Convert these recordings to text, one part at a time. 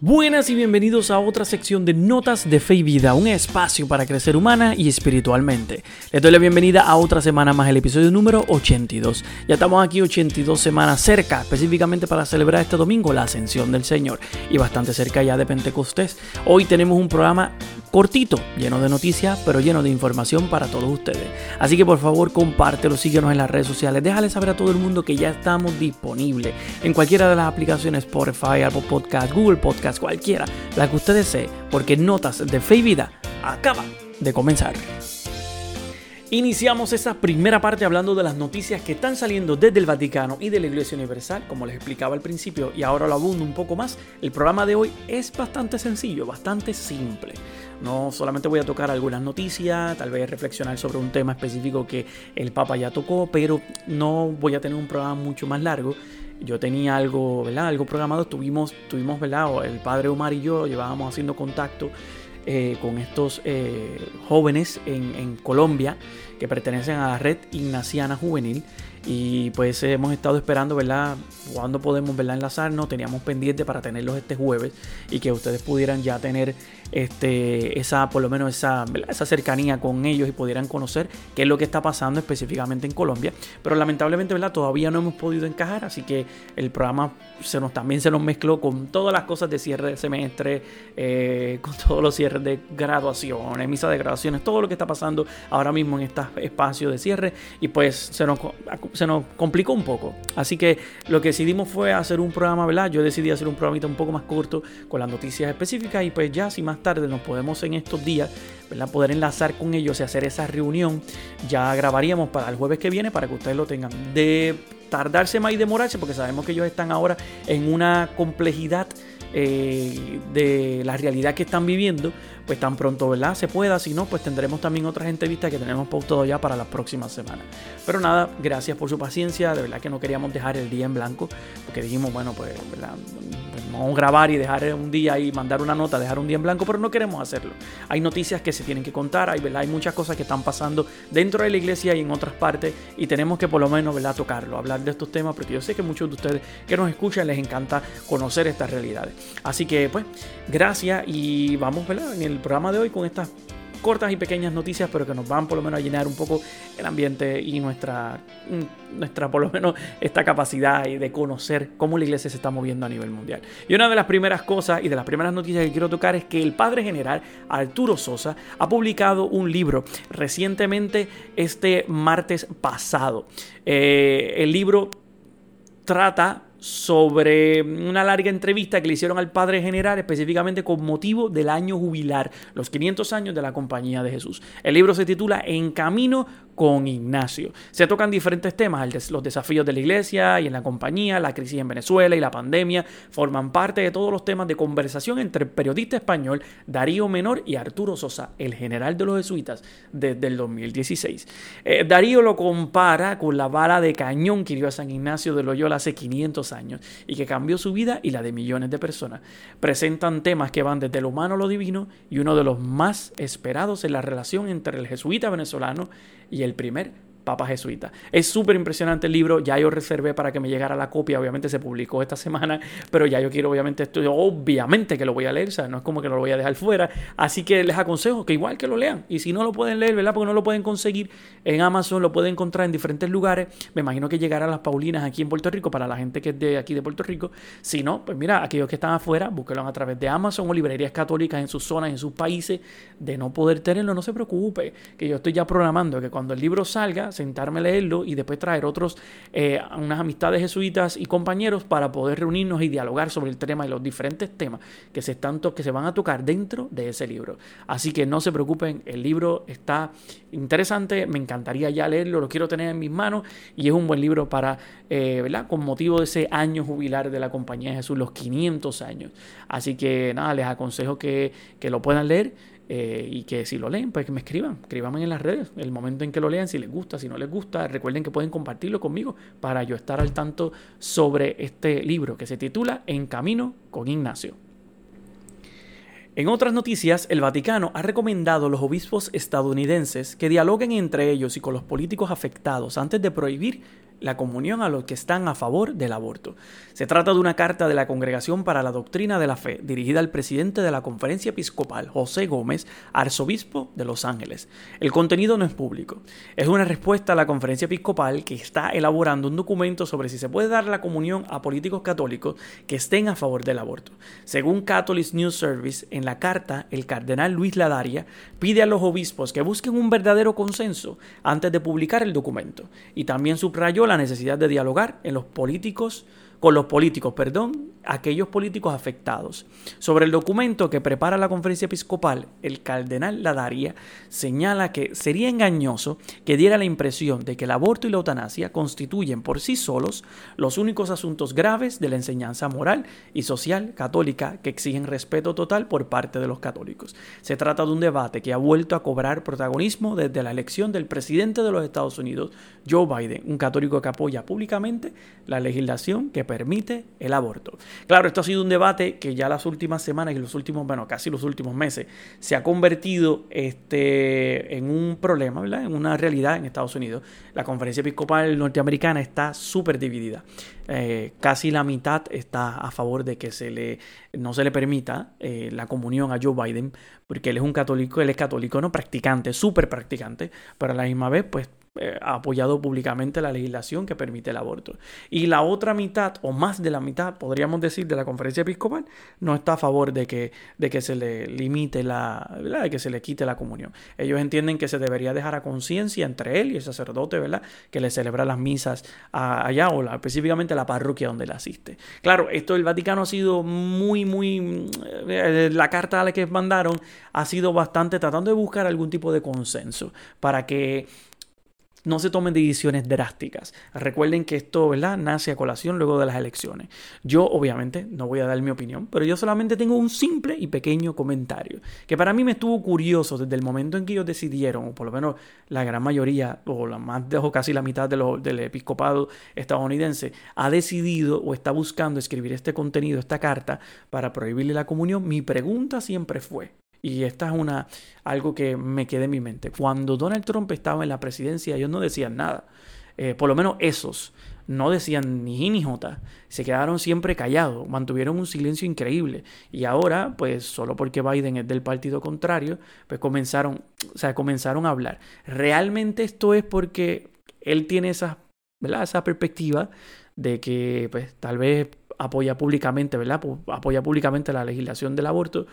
Buenas y bienvenidos a otra sección de Notas de Fe y Vida, un espacio para crecer humana y espiritualmente. Les doy la bienvenida a otra semana más, el episodio número 82. Ya estamos aquí 82 semanas cerca, específicamente para celebrar este domingo la ascensión del Señor y bastante cerca ya de Pentecostés. Hoy tenemos un programa cortito, lleno de noticias, pero lleno de información para todos ustedes. Así que por favor compártelo, síguenos en las redes sociales, déjale saber a todo el mundo que ya estamos disponibles en cualquiera de las aplicaciones Spotify, Apple Podcast, Google Podcast, cualquiera, la que usted desee, porque Notas de Fe y Vida acaba de comenzar. Iniciamos esa primera parte hablando de las noticias que están saliendo desde el Vaticano y de la Iglesia Universal, como les explicaba al principio, y ahora lo abundo un poco más. El programa de hoy es bastante sencillo, bastante simple. No solamente voy a tocar algunas noticias, tal vez reflexionar sobre un tema específico que el Papa ya tocó, pero no voy a tener un programa mucho más largo. Yo tenía algo, ¿verdad? Algo programado, tuvimos, tuvimos, ¿verdad? El padre Omar y yo llevábamos haciendo contacto eh, con estos eh, jóvenes en, Colombia que pertenecen a la red Ignaciana Juvenil y pues hemos estado esperando, ¿verdad? Cuando podemos, ¿verdad? Enlazarnos. Teníamos pendiente para tenerlos este jueves y que ustedes pudieran ya tener este, esa, por lo menos esa, esa cercanía con ellos y pudieran conocer qué es lo que está pasando específicamente en Colombia. Pero lamentablemente, ¿verdad? Todavía no hemos podido encajar, así que el programa se nos, también se nos mezcló con todas las cosas de cierre de semestre, eh, con todos los cierres de graduaciones, misa de graduaciones, todo lo que está pasando ahora mismo en este espacio de cierre y pues se nos, se nos complicó un poco. Así que lo que decidimos fue hacer un programa, ¿verdad? Yo decidí hacer un programita un poco más corto con las noticias específicas y pues ya si más tarde nos podemos en estos días, ¿verdad? Poder enlazar con ellos y hacer esa reunión. Ya grabaríamos para el jueves que viene para que ustedes lo tengan. De tardarse más y demorarse, porque sabemos que ellos están ahora en una complejidad eh, de la realidad que están viviendo, pues tan pronto, ¿verdad? Se pueda, si no, pues tendremos también otras entrevistas que tenemos pautado ya para las próximas semanas. Pero nada, gracias por su paciencia, de verdad que no queríamos dejar el día en blanco, porque dijimos, bueno, pues, ¿verdad? A grabar y dejar un día y mandar una nota, dejar un día en blanco, pero no queremos hacerlo. Hay noticias que se tienen que contar, hay, ¿verdad? hay muchas cosas que están pasando dentro de la iglesia y en otras partes, y tenemos que por lo menos. Tocarlo, hablar de estos temas, porque yo sé que muchos de ustedes que nos escuchan les encanta conocer estas realidades. Así que, pues, gracias y vamos, ¿verdad? En el programa de hoy con estas cortas y pequeñas noticias, pero que nos van por lo menos a llenar un poco el ambiente y nuestra, mm, nuestra por lo menos esta capacidad de conocer cómo la iglesia se está moviendo a nivel mundial. Y una de las primeras cosas y de las primeras noticias que quiero tocar es que el padre general Arturo Sosa ha publicado un libro recientemente este martes pasado. Eh, el libro trata sobre una larga entrevista que le hicieron al Padre General, específicamente con motivo del año jubilar, los 500 años de la Compañía de Jesús. El libro se titula En Camino con Ignacio. Se tocan diferentes temas, los desafíos de la iglesia y en la compañía, la crisis en Venezuela y la pandemia, forman parte de todos los temas de conversación entre el periodista español Darío Menor y Arturo Sosa, el general de los jesuitas, desde el 2016. Eh, Darío lo compara con la bala de cañón que hirió a San Ignacio de Loyola hace 500 años y que cambió su vida y la de millones de personas. Presentan temas que van desde lo humano a lo divino y uno de los más esperados es la relación entre el jesuita venezolano y el primer Papa Jesuita. Es súper impresionante el libro, ya yo reservé para que me llegara la copia, obviamente se publicó esta semana, pero ya yo quiero obviamente esto, obviamente que lo voy a leer, o sea, no es como que lo voy a dejar fuera, así que les aconsejo que igual que lo lean, y si no lo pueden leer, ¿verdad? Porque no lo pueden conseguir en Amazon, lo pueden encontrar en diferentes lugares, me imagino que llegará a las Paulinas aquí en Puerto Rico, para la gente que es de aquí de Puerto Rico, si no, pues mira, aquellos que están afuera, búsquenlo a través de Amazon o librerías católicas en sus zonas, en sus países, de no poder tenerlo, no se preocupe, que yo estoy ya programando que cuando el libro salga, sentarme a leerlo y después traer otros, eh, unas amistades jesuitas y compañeros para poder reunirnos y dialogar sobre el tema y los diferentes temas que se, están que se van a tocar dentro de ese libro. Así que no se preocupen, el libro está interesante, me encantaría ya leerlo, lo quiero tener en mis manos y es un buen libro para, eh, ¿verdad? Con motivo de ese año jubilar de la Compañía de Jesús, los 500 años. Así que nada, les aconsejo que, que lo puedan leer. Eh, y que si lo leen, pues que me escriban, escríbanme en las redes, el momento en que lo lean, si les gusta, si no les gusta, recuerden que pueden compartirlo conmigo para yo estar al tanto sobre este libro que se titula En Camino con Ignacio. En otras noticias, el Vaticano ha recomendado a los obispos estadounidenses que dialoguen entre ellos y con los políticos afectados antes de prohibir la comunión a los que están a favor del aborto. Se trata de una carta de la Congregación para la Doctrina de la Fe, dirigida al presidente de la Conferencia Episcopal, José Gómez, arzobispo de Los Ángeles. El contenido no es público. Es una respuesta a la Conferencia Episcopal que está elaborando un documento sobre si se puede dar la comunión a políticos católicos que estén a favor del aborto. Según Catholic News Service, en la carta, el cardenal Luis Ladaria pide a los obispos que busquen un verdadero consenso antes de publicar el documento y también subrayó la necesidad de dialogar en los políticos con los políticos, perdón, aquellos políticos afectados. Sobre el documento que prepara la conferencia episcopal, el cardenal Ladaria señala que sería engañoso que diera la impresión de que el aborto y la eutanasia constituyen por sí solos los únicos asuntos graves de la enseñanza moral y social católica que exigen respeto total por parte de los católicos. Se trata de un debate que ha vuelto a cobrar protagonismo desde la elección del presidente de los Estados Unidos, Joe Biden, un católico que apoya públicamente la legislación que permite el aborto. Claro, esto ha sido un debate que ya las últimas semanas y los últimos, bueno, casi los últimos meses, se ha convertido este, en un problema, ¿verdad? En una realidad en Estados Unidos. La conferencia episcopal norteamericana está súper dividida. Eh, casi la mitad está a favor de que se le, no se le permita eh, la comunión a Joe Biden, porque él es un católico, él es católico, no practicante, súper practicante, pero a la misma vez, pues eh, ha apoyado públicamente la legislación que permite el aborto. Y la otra mitad, o más de la mitad, podríamos decir, de la conferencia episcopal, no está a favor de que, de que se le limite la, de que se le quite la comunión. Ellos entienden que se debería dejar a conciencia entre él y el sacerdote, ¿verdad? Que le celebra las misas allá, o específicamente la parroquia donde le asiste. Claro, esto del Vaticano ha sido muy, muy, eh, la carta a la que mandaron ha sido bastante tratando de buscar algún tipo de consenso para que no se tomen decisiones drásticas. Recuerden que esto, ¿verdad? Nace a colación luego de las elecciones. Yo, obviamente, no voy a dar mi opinión, pero yo solamente tengo un simple y pequeño comentario, que para mí me estuvo curioso desde el momento en que ellos decidieron, o por lo menos la gran mayoría, o la más o casi la mitad del episcopado estadounidense, ha decidido o está buscando escribir este contenido, esta carta, para prohibirle la comunión. Mi pregunta siempre fue, y esta es una, algo que me quedé en mi mente. Cuando Donald Trump estaba en la presidencia, ellos no decían nada. Eh, por lo menos esos no decían ni ni jota. Se quedaron siempre callados, mantuvieron un silencio increíble. Y ahora, pues solo porque Biden es del partido contrario, pues comenzaron, o sea, comenzaron a hablar. Realmente esto es porque él tiene esa, ¿verdad? esa perspectiva de que pues tal vez apoya públicamente, ¿verdad? Apoya públicamente la legislación del aborto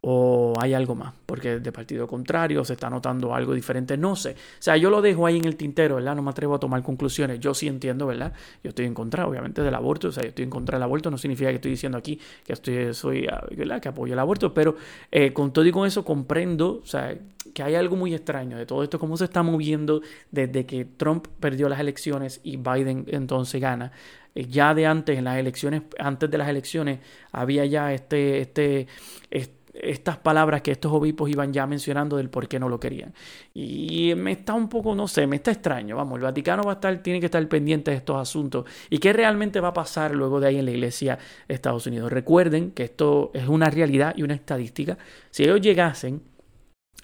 o hay algo más, porque de partido contrario se está notando algo diferente, no sé. O sea, yo lo dejo ahí en el tintero, ¿verdad? No me atrevo a tomar conclusiones. Yo sí entiendo, ¿verdad? Yo estoy en contra, obviamente, del aborto. O sea, yo estoy en contra del aborto. No significa que estoy diciendo aquí que estoy, soy, ah, ¿verdad? Que apoyo el aborto, pero eh, con todo y con eso comprendo, o sea, que hay algo muy extraño de todo esto, cómo se está moviendo desde que Trump perdió las elecciones y Biden entonces gana eh, ya de antes, en las elecciones, antes de las elecciones, había ya este, este, este estas palabras que estos obispos iban ya mencionando del por qué no lo querían. Y me está un poco, no sé, me está extraño. Vamos, el Vaticano va a estar, tiene que estar pendiente de estos asuntos. ¿Y qué realmente va a pasar luego de ahí en la iglesia de Estados Unidos? Recuerden que esto es una realidad y una estadística. Si ellos llegasen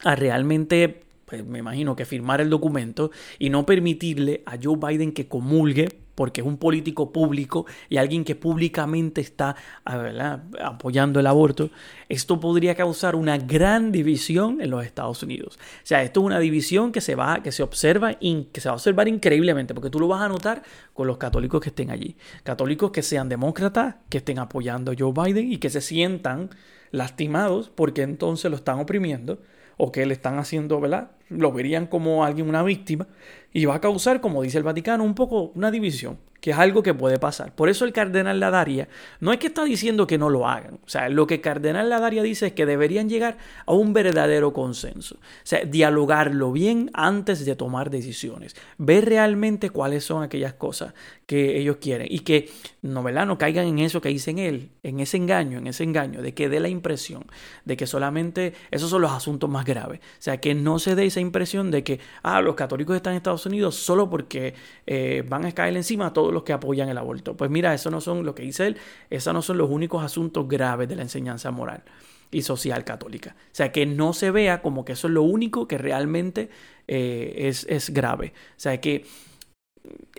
a realmente pues me imagino que firmar el documento y no permitirle a Joe Biden que comulgue porque es un político público y alguien que públicamente está ah, apoyando el aborto, esto podría causar una gran división en los Estados Unidos. O sea, esto es una división que se va, que se observa, que se va a observar increíblemente, porque tú lo vas a notar con los católicos que estén allí. Católicos que sean demócratas, que estén apoyando a Joe Biden y que se sientan lastimados porque entonces lo están oprimiendo o que le están haciendo, ¿verdad? Lo verían como alguien, una víctima, y va a causar, como dice el Vaticano, un poco una división que es algo que puede pasar. Por eso el cardenal Ladaria no es que está diciendo que no lo hagan. O sea, lo que el cardenal Ladaria dice es que deberían llegar a un verdadero consenso. O sea, dialogarlo bien antes de tomar decisiones. Ver realmente cuáles son aquellas cosas que ellos quieren. Y que no, no caigan en eso que dicen él, en ese engaño, en ese engaño, de que dé la impresión de que solamente esos son los asuntos más graves. O sea, que no se dé esa impresión de que, ah, los católicos están en Estados Unidos solo porque eh, van a caer encima a todos los que apoyan el aborto. Pues mira, eso no son, lo que dice él, esos no son los únicos asuntos graves de la enseñanza moral y social católica. O sea, que no se vea como que eso es lo único que realmente eh, es, es grave. O sea, que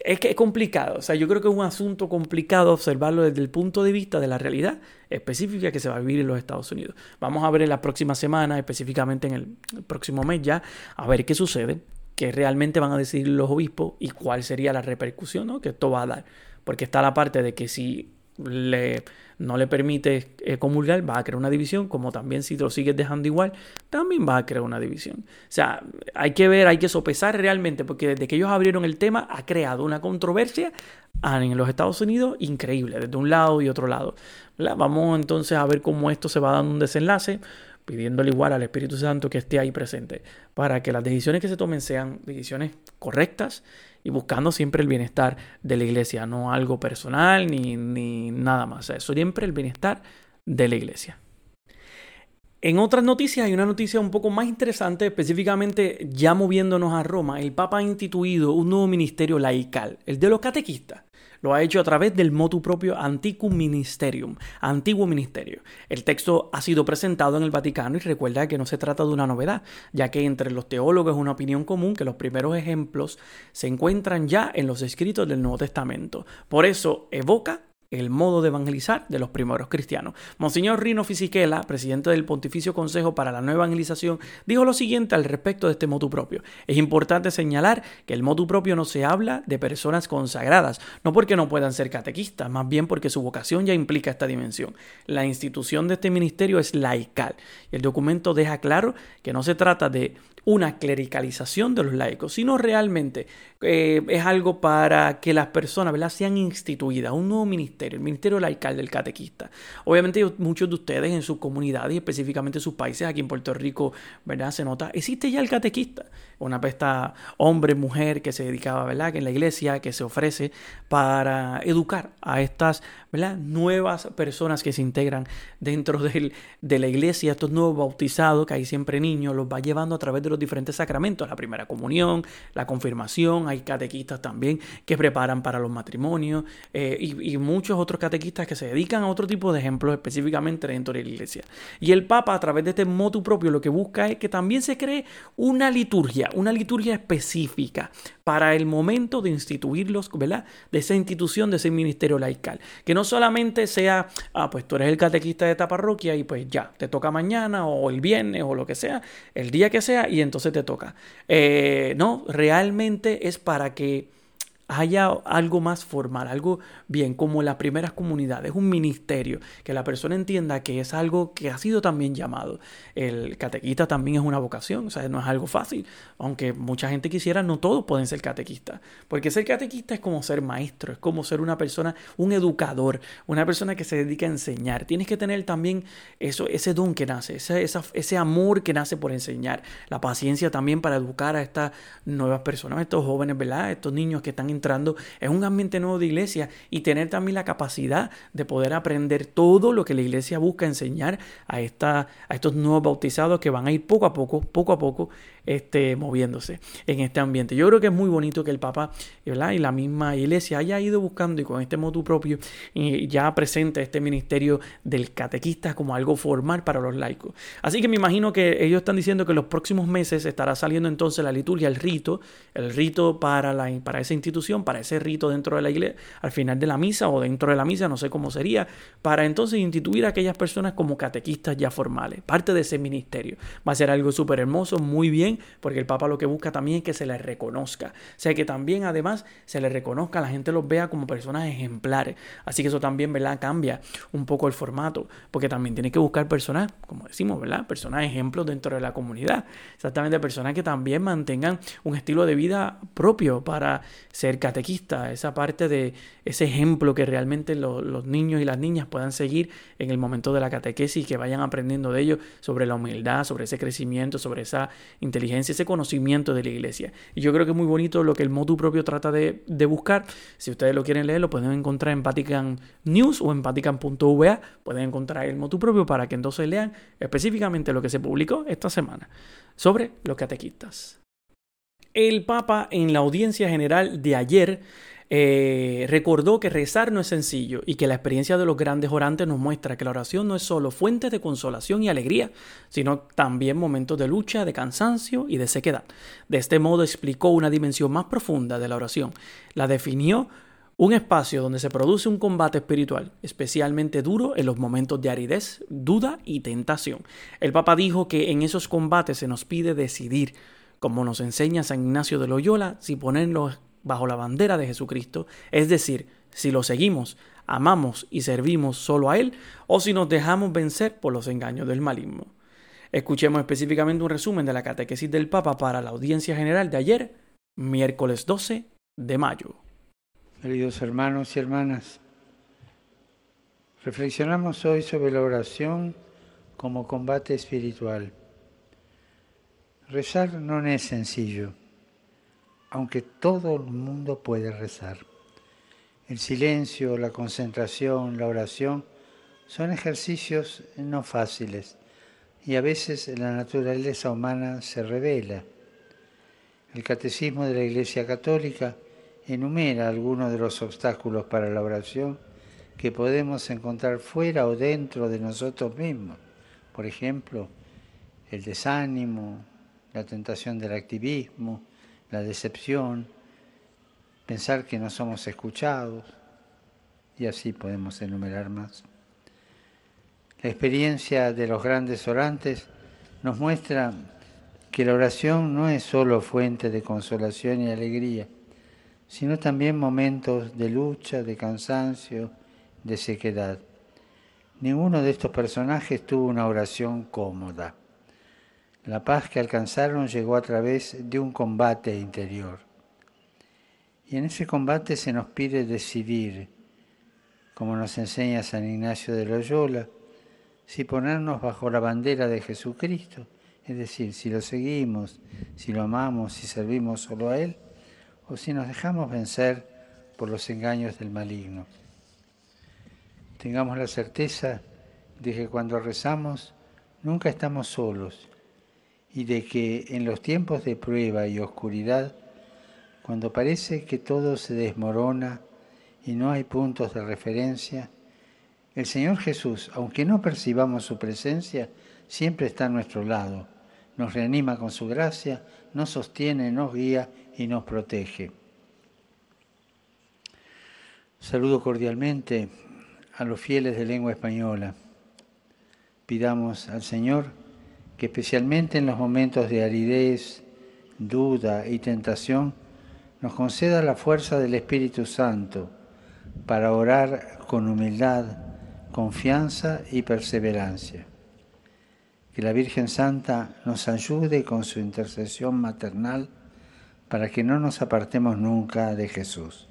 es que es complicado. O sea, yo creo que es un asunto complicado observarlo desde el punto de vista de la realidad específica que se va a vivir en los Estados Unidos. Vamos a ver en la próxima semana, específicamente en el próximo mes ya, a ver qué sucede, qué realmente van a decidir los obispos y cuál sería la repercusión que esto va a dar. Porque está la parte de que si le, no le permite eh, comulgar, va a crear una división, como también si lo sigues dejando igual, también va a crear una división. O sea, hay que ver, hay que sopesar realmente, porque desde que ellos abrieron el tema ha creado una controversia en los Estados Unidos increíble, desde un lado y otro lado. Vamos entonces a ver cómo esto se va dando un desenlace pidiéndole igual al Espíritu Santo que esté ahí presente, para que las decisiones que se tomen sean decisiones correctas y buscando siempre el bienestar de la iglesia, no algo personal ni, ni nada más. Eso siempre el bienestar de la iglesia. En otras noticias hay una noticia un poco más interesante, específicamente ya moviéndonos a Roma, el Papa ha instituido un nuevo ministerio laical, el de los catequistas. Lo ha hecho a través del motu propio Antiquum Ministerium, antiguo ministerio. El texto ha sido presentado en el Vaticano y recuerda que no se trata de una novedad, ya que entre los teólogos es una opinión común que los primeros ejemplos se encuentran ya en los escritos del Nuevo Testamento. Por eso evoca el modo de evangelizar de los primeros cristianos. Monseñor Rino Fisichella, presidente del Pontificio Consejo para la Nueva Evangelización, dijo lo siguiente al respecto de este motu propio. Es importante señalar que el motu propio no se habla de personas consagradas, no porque no puedan ser catequistas, más bien porque su vocación ya implica esta dimensión. La institución de este ministerio es laical y el documento deja claro que no se trata de una clericalización de los laicos, sino realmente eh, es algo para que las personas ¿verdad? sean instituidas, un nuevo ministerio, el ministerio laical del catequista. Obviamente muchos de ustedes en sus comunidades y específicamente en sus países, aquí en Puerto Rico, ¿verdad? Se nota, existe ya el catequista, una pesta hombre, mujer que se dedicaba, ¿verdad? Que en la iglesia que se ofrece para educar a estas, ¿verdad? Nuevas personas que se integran dentro de la iglesia, estos nuevos bautizados, que hay siempre niños, los va llevando a través de los diferentes sacramentos, la primera comunión, la confirmación, hay catequistas también que preparan para los matrimonios eh, y, muchos otros catequistas que se dedican a otro tipo de ejemplos específicamente dentro de la iglesia. Y el Papa a través de este motu propio lo que busca es que también se cree una liturgia, una liturgia específica para el momento de instituirlos, ¿verdad? De esa institución, de ese ministerio laical. Que no solamente sea, ah, pues tú eres el catequista de esta parroquia y pues ya, te toca mañana o el viernes o lo que sea, el día que sea y entonces te toca. Eh, no, realmente es para que haya algo más formal, algo bien, como las primeras comunidades, un ministerio, que la persona entienda que es algo que ha sido también llamado. El catequista también es una vocación, o sea, no es algo fácil, aunque mucha gente quisiera, no todos pueden ser catequistas, porque ser catequista es como ser maestro, es como ser una persona, un educador, una persona que se dedica a enseñar. Tienes que tener también eso, ese don que nace, ese, ese amor que nace por enseñar, la paciencia también para educar a estas nuevas personas, estos jóvenes, ¿verdad? Estos niños que están entrando en un ambiente nuevo de iglesia y tener también la capacidad de poder aprender todo lo que la iglesia busca enseñar a, esta, a estos nuevos bautizados que van a ir poco a poco, poco a poco, este, moviéndose en este ambiente. Yo creo que es muy bonito que el Papa y la misma iglesia haya ido buscando y con este motu propio ya presente este ministerio del catequista como algo formal para los laicos. Así que me imagino que ellos están diciendo que en los próximos meses estará saliendo entonces la liturgia, el rito, el rito para, la, para esa institución, para ese rito dentro de la iglesia, al final de la misa o dentro de la misa, no sé cómo sería, para entonces instituir a aquellas personas como catequistas ya formales, parte de ese ministerio. Va a ser algo súper hermoso, muy bien porque el Papa lo que busca también es que se les reconozca. O sea, que también además se les reconozca, la gente los vea como personas ejemplares. Así que eso también, ¿verdad? Cambia un poco el formato, porque también tiene que buscar personas, como decimos, ¿verdad? Personas ejemplos dentro de la comunidad. Exactamente, personas que también mantengan un estilo de vida propio para ser catequista, esa parte de ese ejemplo que realmente los niños y las niñas puedan seguir en el momento de la catequesis que vayan aprendiendo de ellos sobre la humildad, sobre ese crecimiento, sobre esa inteligencia ese conocimiento de la iglesia. Y yo creo que es muy bonito lo que el motu propio trata de, buscar. Si ustedes lo quieren leer, lo pueden encontrar en Vatican News o en vatican.va. Pueden encontrar el motu propio para que entonces lean específicamente lo que se publicó esta semana sobre los catequistas. El Papa en la audiencia general de ayer eh, recordó que rezar no es sencillo y que la experiencia de los grandes orantes nos muestra que la oración no es solo fuente de consolación y alegría, sino también momentos de lucha, de cansancio y de sequedad. De este modo explicó una dimensión más profunda de la oración. La definió un espacio donde se produce un combate espiritual, especialmente duro en los momentos de aridez, duda y tentación. El Papa dijo que en esos combates se nos pide decidir, como nos enseña San Ignacio de Loyola, si ponerlos bajo la bandera de Jesucristo, es decir, si lo seguimos, amamos y servimos solo a Él, o si nos dejamos vencer por los engaños del maligno. Escuchemos específicamente un resumen de la catequesis del Papa para la audiencia general de ayer, miércoles 12 de mayo. Queridos hermanos y hermanas, reflexionamos hoy sobre la oración como combate espiritual. Rezar no es sencillo, aunque todo el mundo puede rezar. El silencio, la concentración, la oración son ejercicios no fáciles y a veces la naturaleza humana se revela. El Catecismo de la Iglesia Católica enumera algunos de los obstáculos para la oración que podemos encontrar fuera o dentro de nosotros mismos. Por ejemplo, el desánimo, la tentación del activismo, la decepción, pensar que no somos escuchados, y así podemos enumerar más. La experiencia de los grandes orantes nos muestra que la oración no es solo fuente de consolación y alegría, sino también momentos de lucha, de cansancio, de sequedad. Ninguno de estos personajes tuvo una oración cómoda. La paz que alcanzaron llegó a través de un combate interior. Y en ese combate se nos pide decidir, como nos enseña San Ignacio de Loyola, si ponernos bajo la bandera de Jesucristo, es decir, si lo seguimos, si lo amamos, si servimos solo a Él, o si nos dejamos vencer por los engaños del maligno. Tengamos la certeza de que cuando rezamos nunca estamos solos y de que en los tiempos de prueba y oscuridad, cuando parece que todo se desmorona y no hay puntos de referencia, el Señor Jesús, aunque no percibamos su presencia, siempre está a nuestro lado, nos reanima con su gracia, nos sostiene, nos guía y nos protege. Saludo cordialmente a los fieles de lengua española. Pidamos al Señor especialmente en los momentos de aridez, duda y tentación, nos conceda la fuerza del Espíritu Santo para orar con humildad, confianza y perseverancia. Que la Virgen Santa nos ayude con su intercesión maternal para que no nos apartemos nunca de Jesús.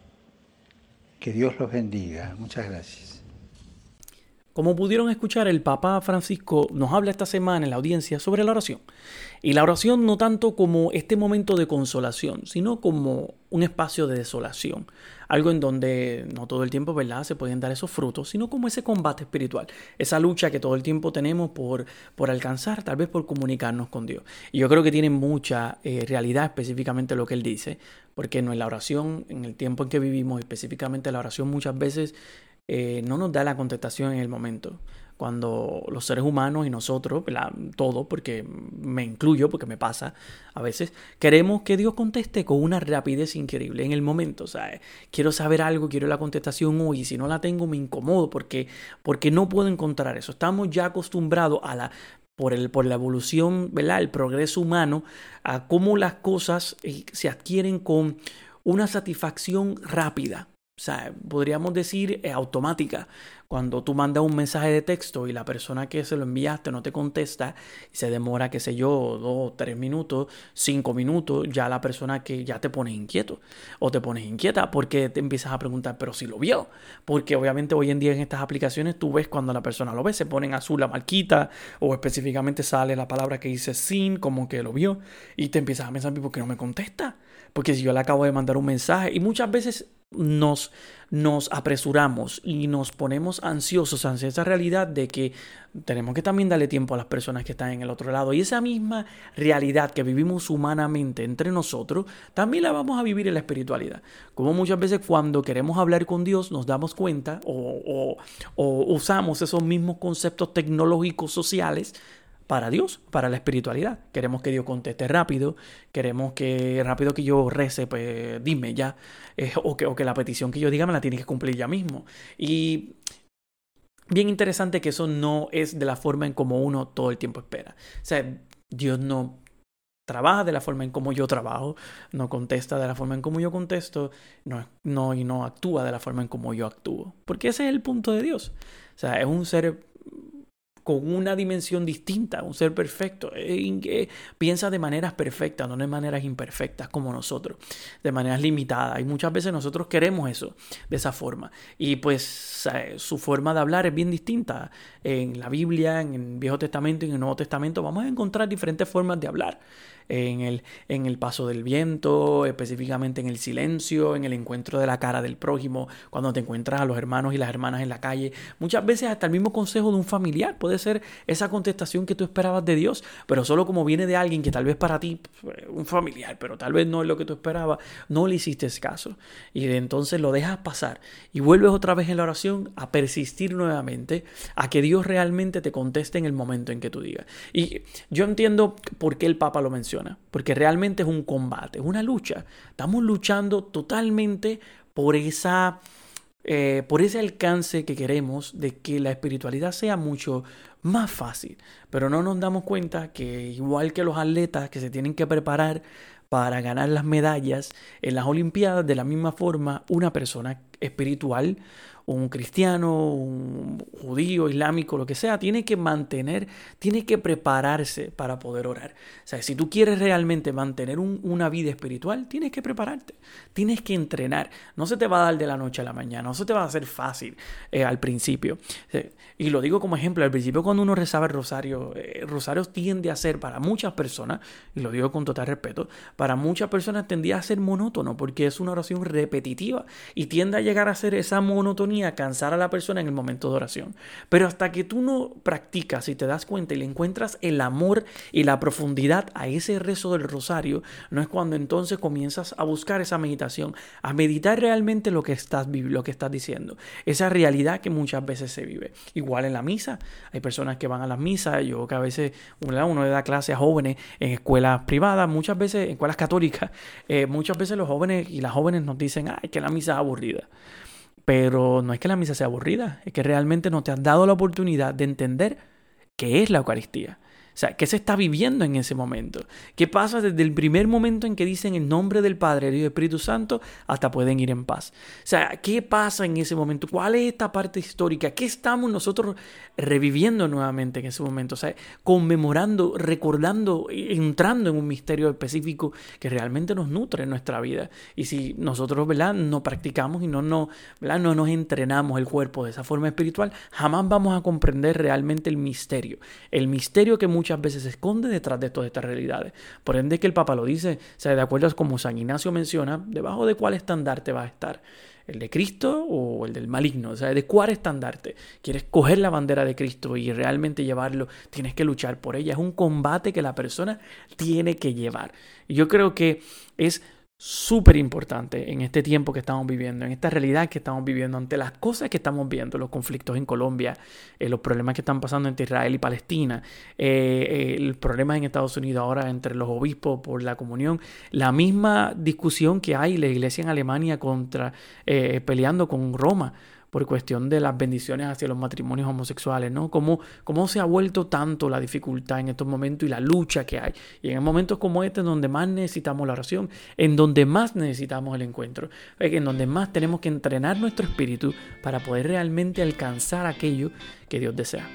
Que Dios los bendiga. Muchas gracias. Como pudieron escuchar, el Papa Francisco nos habla esta semana en la audiencia sobre la oración. Y la oración no tanto como este momento de consolación, sino como un espacio de desolación. Algo en donde no todo el tiempo, ¿verdad?, se pueden dar esos frutos, sino como ese combate espiritual. Esa lucha que todo el tiempo tenemos por, por alcanzar, tal vez por comunicarnos con Dios. Y yo creo que tiene mucha eh, realidad específicamente lo que él dice, porque en la oración, en el tiempo en que vivimos, específicamente la oración muchas veces eh, no nos da la contestación en el momento. Cuando los seres humanos y nosotros, todo, porque me incluyo, porque me pasa a veces, queremos que Dios conteste con una rapidez increíble en el momento. O sea, quiero saber algo, quiero la contestación hoy, y si no la tengo me incomodo porque, porque no puedo encontrar eso. Estamos ya acostumbrados a la por, el, por la evolución, ¿verdad? el progreso humano, a cómo las cosas eh, se adquieren con una satisfacción rápida. O sea, podríamos decir eh, automática. Cuando tú mandas un mensaje de texto y la persona que se lo enviaste no te contesta y se demora, qué sé yo, dos, tres minutos, cinco minutos, ya la persona que ya te pone inquieto o te pones inquieta porque te empiezas a preguntar, pero si lo vio. Porque obviamente hoy en día en estas aplicaciones tú ves cuando la persona lo ve, se pone en azul la marquita o específicamente sale la palabra que dice sin, como que lo vio y te empiezas a pensar, ¿por qué no me contesta? Porque si yo le acabo de mandar un mensaje y muchas veces nos, nos apresuramos y nos ponemos ansiosos ante esa realidad de que tenemos que también darle tiempo a las personas que están en el otro lado. Y esa misma realidad que vivimos humanamente entre nosotros, también la vamos a vivir en la espiritualidad. Como muchas veces cuando queremos hablar con Dios nos damos cuenta o, o usamos esos mismos conceptos tecnológicos sociales para Dios, para la espiritualidad. Queremos que Dios conteste rápido, queremos que rápido que yo rece, pues dime ya, eh, o, que, o que la petición que yo diga me la tiene que cumplir ya mismo. Y bien interesante que eso no es de la forma en como uno todo el tiempo espera. O sea, Dios no trabaja de la forma en como yo trabajo, no contesta de la forma en como yo contesto, no, no, y no actúa de la forma en como yo actúo. Porque ese es el punto de Dios. O sea, es un ser con una dimensión distinta, un ser perfecto, que piensa de maneras perfectas, no de maneras imperfectas como nosotros, de maneras limitadas. Y muchas veces nosotros queremos eso de esa forma. Y pues su forma de hablar es bien distinta. En la Biblia, en el Viejo Testamento y en el Nuevo Testamento vamos a encontrar diferentes formas de hablar en el, en el paso del viento, específicamente en el silencio, en el encuentro de la cara del prójimo, cuando te encuentras a los hermanos y las hermanas en la calle. Muchas veces hasta el mismo consejo de un familiar puede ser esa contestación que tú esperabas de Dios, pero solo como viene de alguien que tal vez para ti, un familiar, pero tal vez no es lo que tú esperabas, no le hiciste caso. Y entonces lo dejas pasar y vuelves otra vez en la oración a persistir nuevamente, a que Dios realmente te conteste en el momento en que tú digas. Y yo entiendo por qué el Papa lo menciona porque realmente es un combate, es una lucha. Estamos luchando totalmente por esa... Eh, por ese alcance que queremos de que la espiritualidad sea mucho más fácil. Pero no nos damos cuenta que igual que los atletas que se tienen que preparar para ganar las medallas en las Olimpiadas, de la misma forma una persona espiritual un cristiano, un judío, islámico, lo que sea, tiene que mantener, tiene que prepararse para poder orar. O sea, si tú quieres realmente mantener una vida espiritual, tienes que prepararte, tienes que entrenar. No se te va a dar de la noche a la mañana, no se te va a hacer fácil eh, al principio. Y lo digo como ejemplo, al principio cuando uno rezaba el rosario, el eh, rosario tiende a ser para muchas personas, y lo digo con total respeto, para muchas personas tendía a ser monótono porque es una oración repetitiva y tiende a llegar a ser esa monotonía a cansar a la persona en el momento de oración. Pero hasta que tú no practicas y te das cuenta y le encuentras el amor y la profundidad a ese rezo del rosario, no es cuando entonces comienzas a buscar esa meditación, a meditar realmente lo que estás, lo que estás diciendo, esa realidad que muchas veces se vive. Igual en la misa, hay personas que van a las misas, yo que a veces uno le da clase a jóvenes en escuelas privadas, muchas veces en escuelas católicas, eh, muchas veces los jóvenes y las jóvenes nos dicen, ay, que la misa es aburrida. Pero no es que la misa sea aburrida, es que realmente no te has dado la oportunidad de entender qué es la Eucaristía. O sea, ¿qué se está viviendo en ese momento? ¿Qué pasa desde el primer momento en que dicen el nombre del Padre, del Hijo y Espíritu Santo hasta pueden ir en paz? O sea, ¿qué pasa en ese momento? ¿Cuál es esta parte histórica? ¿Qué estamos nosotros reviviendo nuevamente en ese momento? O sea, conmemorando, recordando, entrando en un misterio específico que realmente nos nutre en nuestra vida. Y si nosotros, ¿verdad? No practicamos y no, no, ¿verdad? no nos entrenamos el cuerpo de esa forma espiritual, jamás vamos a comprender realmente el misterio. El misterio que muchos muchas veces se esconde detrás de todas estas realidades. Por ende que el Papa lo dice, o sea, de acuerdo a como San Ignacio menciona, debajo de cuál estandarte va a estar. ¿El de Cristo o el del maligno? O sea, ¿de cuál estandarte? ¿Quieres coger la bandera de Cristo y realmente llevarlo? Tienes que luchar por ella. Es un combate que la persona tiene que llevar. Y yo creo que es súper importante en este tiempo que estamos viviendo, en esta realidad que estamos viviendo, ante las cosas que estamos viendo, los conflictos en Colombia, eh, los problemas que están pasando entre Israel y Palestina, eh, el problema en Estados Unidos ahora entre los obispos por la comunión, la misma discusión que hay la iglesia en Alemania contra eh, peleando con Roma por cuestión de las bendiciones hacia los matrimonios homosexuales, ¿no? Cómo, cómo se ha vuelto tanto la dificultad en estos momentos y la lucha que hay. Y en momentos como este, en donde más necesitamos la oración, en donde más necesitamos el encuentro, en donde más tenemos que entrenar nuestro espíritu para poder realmente alcanzar aquello que Dios desea.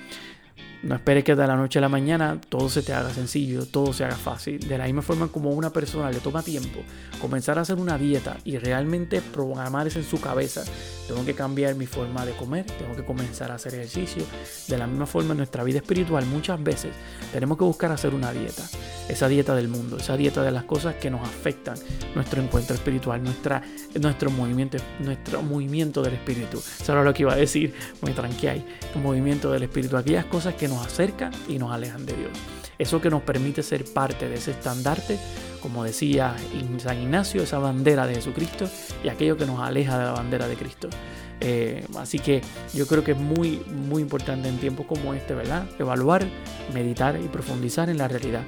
No esperes que de la noche a la mañana todo se te haga sencillo, todo se haga fácil. De la misma forma como una persona le toma tiempo comenzar a hacer una dieta y realmente programar eso en su cabeza. Tengo que cambiar mi forma de comer, tengo que comenzar a hacer ejercicio. De la misma forma en nuestra vida espiritual muchas veces tenemos que buscar hacer una dieta. Esa dieta del mundo, esa dieta de las cosas que nos afectan nuestro encuentro espiritual, nuestra, nuestro, movimiento, nuestro movimiento del espíritu. Eso era lo que iba a decir, me tranqué El movimiento del espíritu, aquellas cosas que nos acercan y nos alejan de Dios. Eso que nos permite ser parte de ese estandarte, como decía San Ignacio, esa bandera de Jesucristo y aquello que nos aleja de la bandera de Cristo. Eh, así que yo creo que es muy, muy importante en tiempos como este, ¿verdad? Evaluar, meditar y profundizar en la realidad.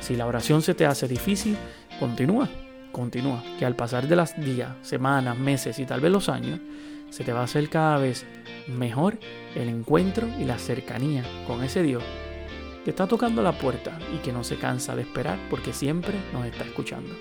Si la oración se te hace difícil, continúa, continúa. Que al pasar de los días, semanas, meses y tal vez los años, se te va a hacer cada vez mejor el encuentro y la cercanía con ese Dios que está tocando la puerta y que no se cansa de esperar porque siempre nos está escuchando.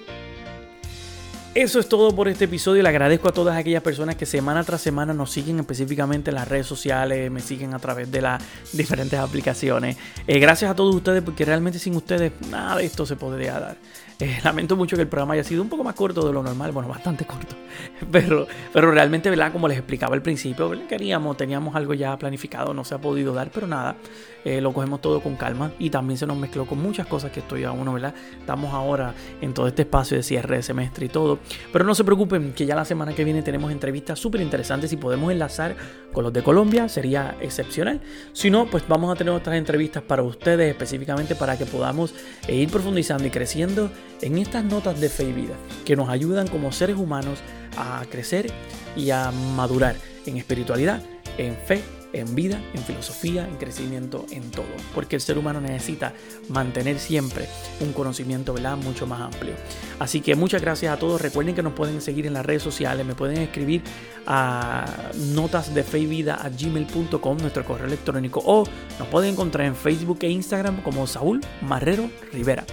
Eso es todo por este episodio. Le agradezco a todas aquellas personas que semana tras semana nos siguen específicamente en las redes sociales, me siguen a través de las diferentes aplicaciones. Eh, gracias a todos ustedes porque realmente sin ustedes nada de esto se podría dar. Eh, lamento mucho que el programa haya sido un poco más corto de lo normal, bueno, bastante corto, pero, pero realmente, ¿verdad? Como les explicaba al principio, queríamos, teníamos algo ya planificado, no se ha podido dar, pero nada, eh, lo cogemos todo con calma y también se nos mezcló con muchas cosas que estoy a uno, ¿verdad? Estamos ahora en todo este espacio de cierre de semestre y todo, pero no se preocupen que ya la semana que viene tenemos entrevistas súper interesantes y podemos enlazar con los de Colombia, sería excepcional. Si no, pues vamos a tener otras entrevistas para ustedes específicamente para que podamos eh, ir profundizando y creciendo en estas notas de fe y vida que nos ayudan como seres humanos a crecer y a madurar en espiritualidad, en fe, en vida, en filosofía, en crecimiento, en todo. Porque el ser humano necesita mantener siempre un conocimiento ¿verdad? mucho más amplio. Así que muchas gracias a todos. Recuerden que nos pueden seguir en las redes sociales, me pueden escribir a notas de fe y vida a gmail.com, nuestro correo electrónico, o nos pueden encontrar en Facebook e Instagram como Saúl Marrero Rivera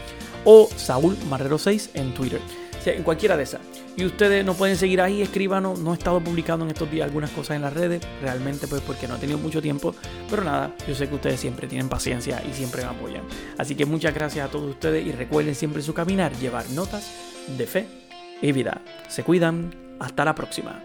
o Saúl Marrero 6 en Twitter. en cualquiera de esas. Y ustedes no pueden seguir ahí, escríbanos. No he estado publicando en estos días algunas cosas en las redes, realmente pues porque no he tenido mucho tiempo. Pero nada, yo sé que ustedes siempre tienen paciencia y siempre me apoyan. Así que muchas gracias a todos ustedes y recuerden siempre su caminar llevar notas de fe y vida. Se cuidan. Hasta la próxima.